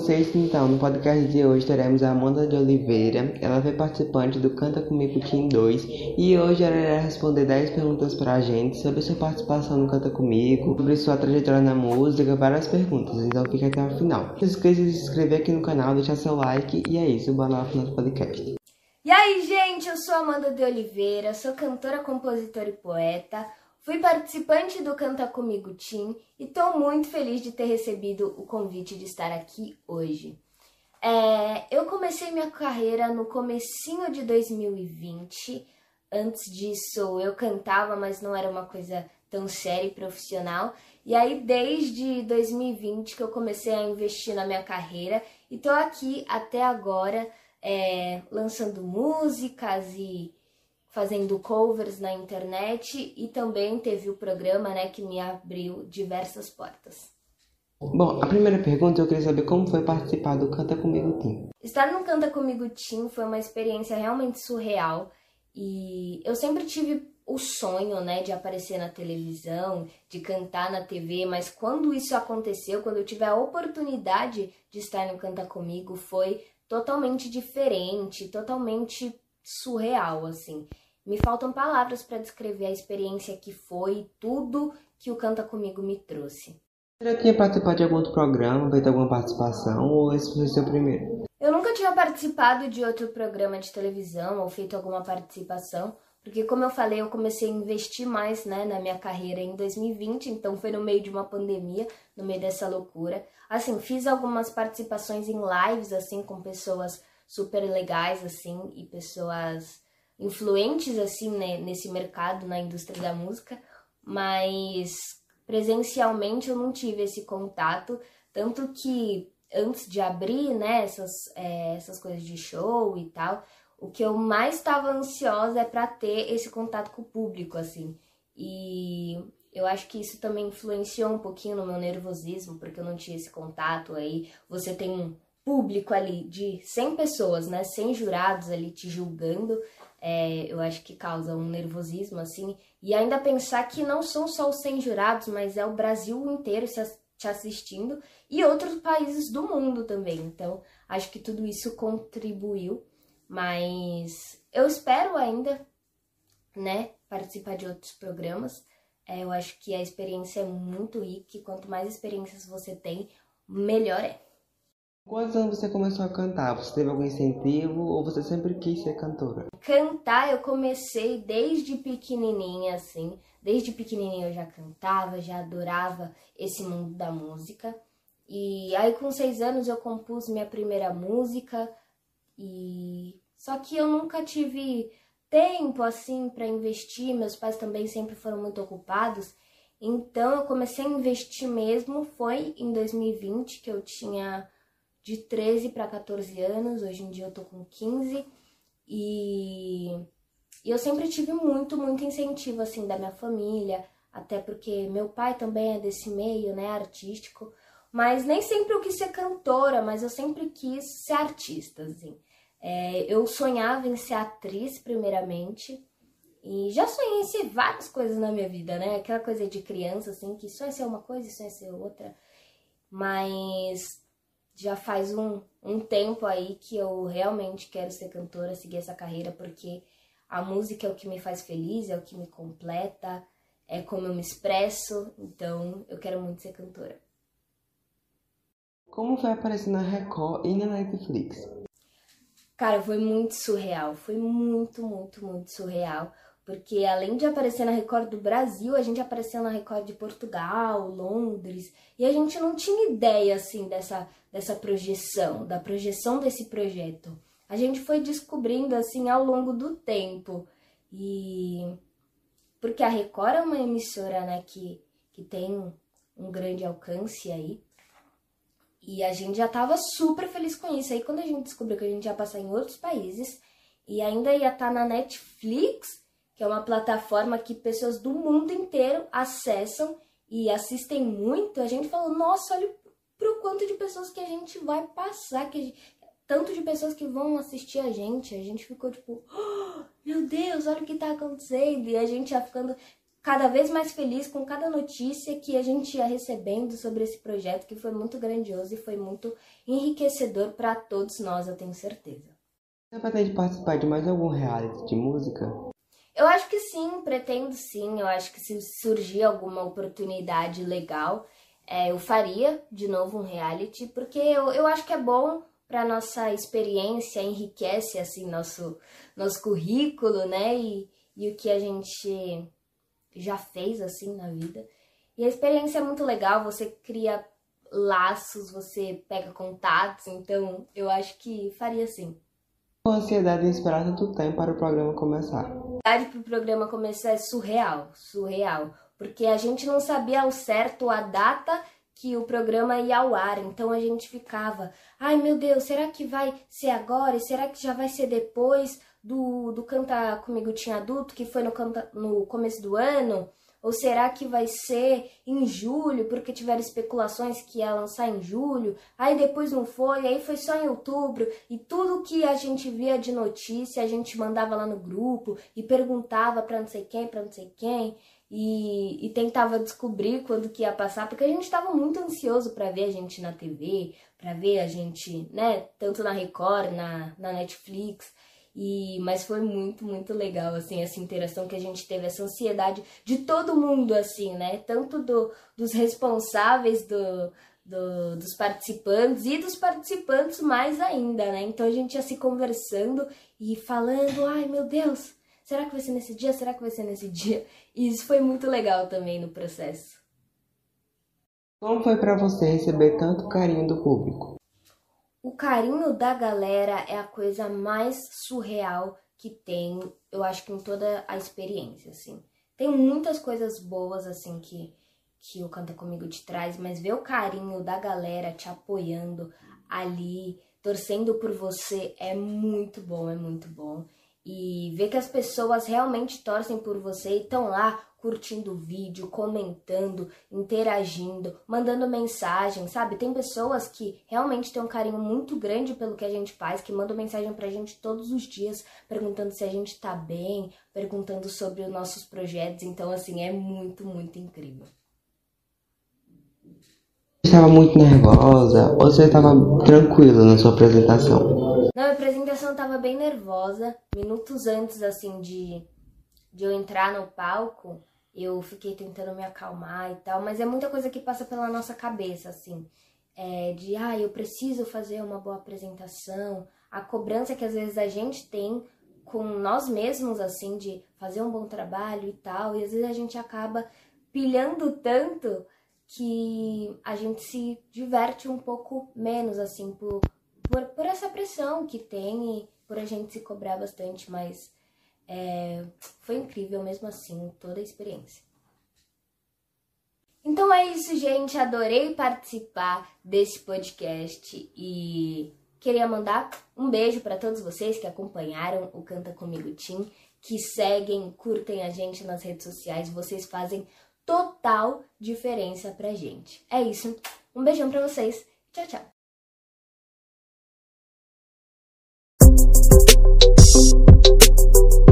vocês, então, no podcast de hoje teremos a Amanda de Oliveira. Ela foi participante do Canta Comigo Team 2 e hoje ela irá responder 10 perguntas para a gente sobre sua participação no Canta Comigo, sobre sua trajetória na música, várias perguntas, então fique até o final. Não se esqueça de se inscrever aqui no canal, deixar seu like e é isso, bora lá pro nosso podcast. E aí, gente, eu sou Amanda de Oliveira, sou cantora, compositora e poeta. Fui participante do Canta Comigo Team e estou muito feliz de ter recebido o convite de estar aqui hoje. É, eu comecei minha carreira no comecinho de 2020. Antes disso, eu cantava, mas não era uma coisa tão séria e profissional. E aí, desde 2020 que eu comecei a investir na minha carreira e tô aqui até agora é, lançando músicas e fazendo covers na internet e também teve o programa né, que me abriu diversas portas. Bom, a primeira pergunta eu queria saber como foi participar do Canta Comigo Team. Estar no Canta Comigo Team foi uma experiência realmente surreal e eu sempre tive o sonho, né, de aparecer na televisão, de cantar na TV, mas quando isso aconteceu, quando eu tive a oportunidade de estar no Canta Comigo, foi totalmente diferente, totalmente surreal, assim. Me faltam palavras para descrever a experiência que foi, tudo que o Canta Comigo me trouxe. Você já tinha participado de algum outro programa, feito alguma participação, ou esse foi o seu primeiro? Eu nunca tinha participado de outro programa de televisão ou feito alguma participação, porque como eu falei, eu comecei a investir mais né, na minha carreira em 2020, então foi no meio de uma pandemia, no meio dessa loucura. Assim, fiz algumas participações em lives, assim, com pessoas super legais, assim, e pessoas influentes, assim, né, nesse mercado, na indústria da música, mas presencialmente eu não tive esse contato, tanto que antes de abrir, né, essas, é, essas coisas de show e tal, o que eu mais estava ansiosa é para ter esse contato com o público, assim. E eu acho que isso também influenciou um pouquinho no meu nervosismo, porque eu não tinha esse contato aí. Você tem um público ali de 100 pessoas, né? 100 jurados ali te julgando. É, eu acho que causa um nervosismo, assim. E ainda pensar que não são só os 100 jurados, mas é o Brasil inteiro te assistindo e outros países do mundo também. Então, acho que tudo isso contribuiu. Mas eu espero ainda, né, participar de outros programas. É, eu acho que a experiência é muito rica e quanto mais experiências você tem, melhor é. Quantos anos você começou a cantar? Você teve algum incentivo ou você sempre quis ser cantora? Cantar eu comecei desde pequenininha, assim. Desde pequenininha eu já cantava, já adorava esse mundo da música. E aí com seis anos eu compus minha primeira música e só que eu nunca tive tempo assim para investir. Meus pais também sempre foram muito ocupados. Então eu comecei a investir mesmo foi em 2020 que eu tinha de 13 para 14 anos, hoje em dia eu tô com 15 e, e eu sempre tive muito, muito incentivo assim da minha família, até porque meu pai também é desse meio, né, artístico, mas nem sempre eu quis ser cantora, mas eu sempre quis ser artista, assim. É, eu sonhava em ser atriz, primeiramente, e já sonhei em ser várias coisas na minha vida, né? Aquela coisa de criança, assim, que só é ser uma coisa e só é ser outra. Mas já faz um, um tempo aí que eu realmente quero ser cantora, seguir essa carreira, porque a música é o que me faz feliz, é o que me completa, é como eu me expresso, então eu quero muito ser cantora. Como foi aparecer na Record e na Netflix? Cara, foi muito surreal, foi muito, muito, muito surreal. Porque além de aparecer na Record do Brasil, a gente apareceu na Record de Portugal, Londres, e a gente não tinha ideia assim dessa, dessa projeção, da projeção desse projeto. A gente foi descobrindo assim ao longo do tempo. E porque a Record é uma emissora, né, que, que tem um grande alcance aí. E a gente já tava super feliz com isso. Aí quando a gente descobriu que a gente ia passar em outros países e ainda ia estar tá na Netflix, que é uma plataforma que pessoas do mundo inteiro acessam e assistem muito, a gente falou, nossa, olha pro quanto de pessoas que a gente vai passar, que gente, tanto de pessoas que vão assistir a gente, a gente ficou tipo, oh, meu Deus, olha o que tá acontecendo, e a gente já ficando cada vez mais feliz com cada notícia que a gente ia recebendo sobre esse projeto, que foi muito grandioso e foi muito enriquecedor para todos nós, eu tenho certeza. Você pretende participar de mais algum reality de música? Eu acho que sim, pretendo sim. Eu acho que se surgir alguma oportunidade legal, é, eu faria de novo um reality, porque eu, eu acho que é bom para nossa experiência, enriquece assim nosso, nosso currículo, né? E, e o que a gente já fez assim na vida. E a experiência é muito legal, você cria laços, você pega contatos, então eu acho que faria sim. Com ansiedade esperar tanto tempo para o programa começar. Ansiedade para o programa começar é surreal, surreal, porque a gente não sabia ao certo a data que o programa ia ao ar, então a gente ficava, ai meu Deus, será que vai ser agora? E será que já vai ser depois do, do Canta Comigo Tinha Adulto, que foi no, canta, no começo do ano? Ou será que vai ser em julho, porque tiveram especulações que ia lançar em julho, aí depois não foi, aí foi só em outubro, e tudo que a gente via de notícia a gente mandava lá no grupo e perguntava para não sei quem, para não sei quem, e, e, tentava descobrir quando que ia passar, porque a gente estava muito ansioso para ver a gente na TV, para ver a gente, né, tanto na Record, na, na Netflix. E, mas foi muito, muito legal, assim, essa interação que a gente teve, essa ansiedade de todo mundo, assim, né? Tanto do, dos responsáveis do, do, dos participantes e dos participantes mais ainda, né? Então a gente ia se conversando e falando, ai meu Deus, será que vai ser nesse dia? Será que vai ser nesse dia? E isso foi muito legal também no processo. Como foi para você receber tanto carinho do público? O carinho da galera é a coisa mais surreal que tem, eu acho que em toda a experiência, assim. Tem muitas coisas boas, assim, que, que o Canta Comigo te traz, mas ver o carinho da galera te apoiando ali, torcendo por você, é muito bom, é muito bom. E ver que as pessoas realmente torcem por você e estão lá curtindo o vídeo, comentando, interagindo, mandando mensagem, sabe? Tem pessoas que realmente têm um carinho muito grande pelo que a gente faz, que mandam mensagem pra gente todos os dias, perguntando se a gente tá bem, perguntando sobre os nossos projetos. Então, assim, é muito, muito incrível. Você estava muito nervosa ou você estava tranquila na sua apresentação? Na minha apresentação estava bem nervosa. Minutos antes, assim, de, de eu entrar no palco, eu fiquei tentando me acalmar e tal, mas é muita coisa que passa pela nossa cabeça, assim. É, de, ah, eu preciso fazer uma boa apresentação, a cobrança que às vezes a gente tem com nós mesmos, assim, de fazer um bom trabalho e tal, e às vezes a gente acaba pilhando tanto que a gente se diverte um pouco menos, assim, por, por, por essa pressão que tem e por a gente se cobrar bastante, mas é, foi incrível mesmo assim, toda a experiência. Então é isso, gente. Adorei participar desse podcast e queria mandar um beijo para todos vocês que acompanharam o Canta Comigo Team, que seguem, curtem a gente nas redes sociais. Vocês fazem total diferença pra gente. É isso. Um beijão para vocês. Tchau, tchau. Thank you.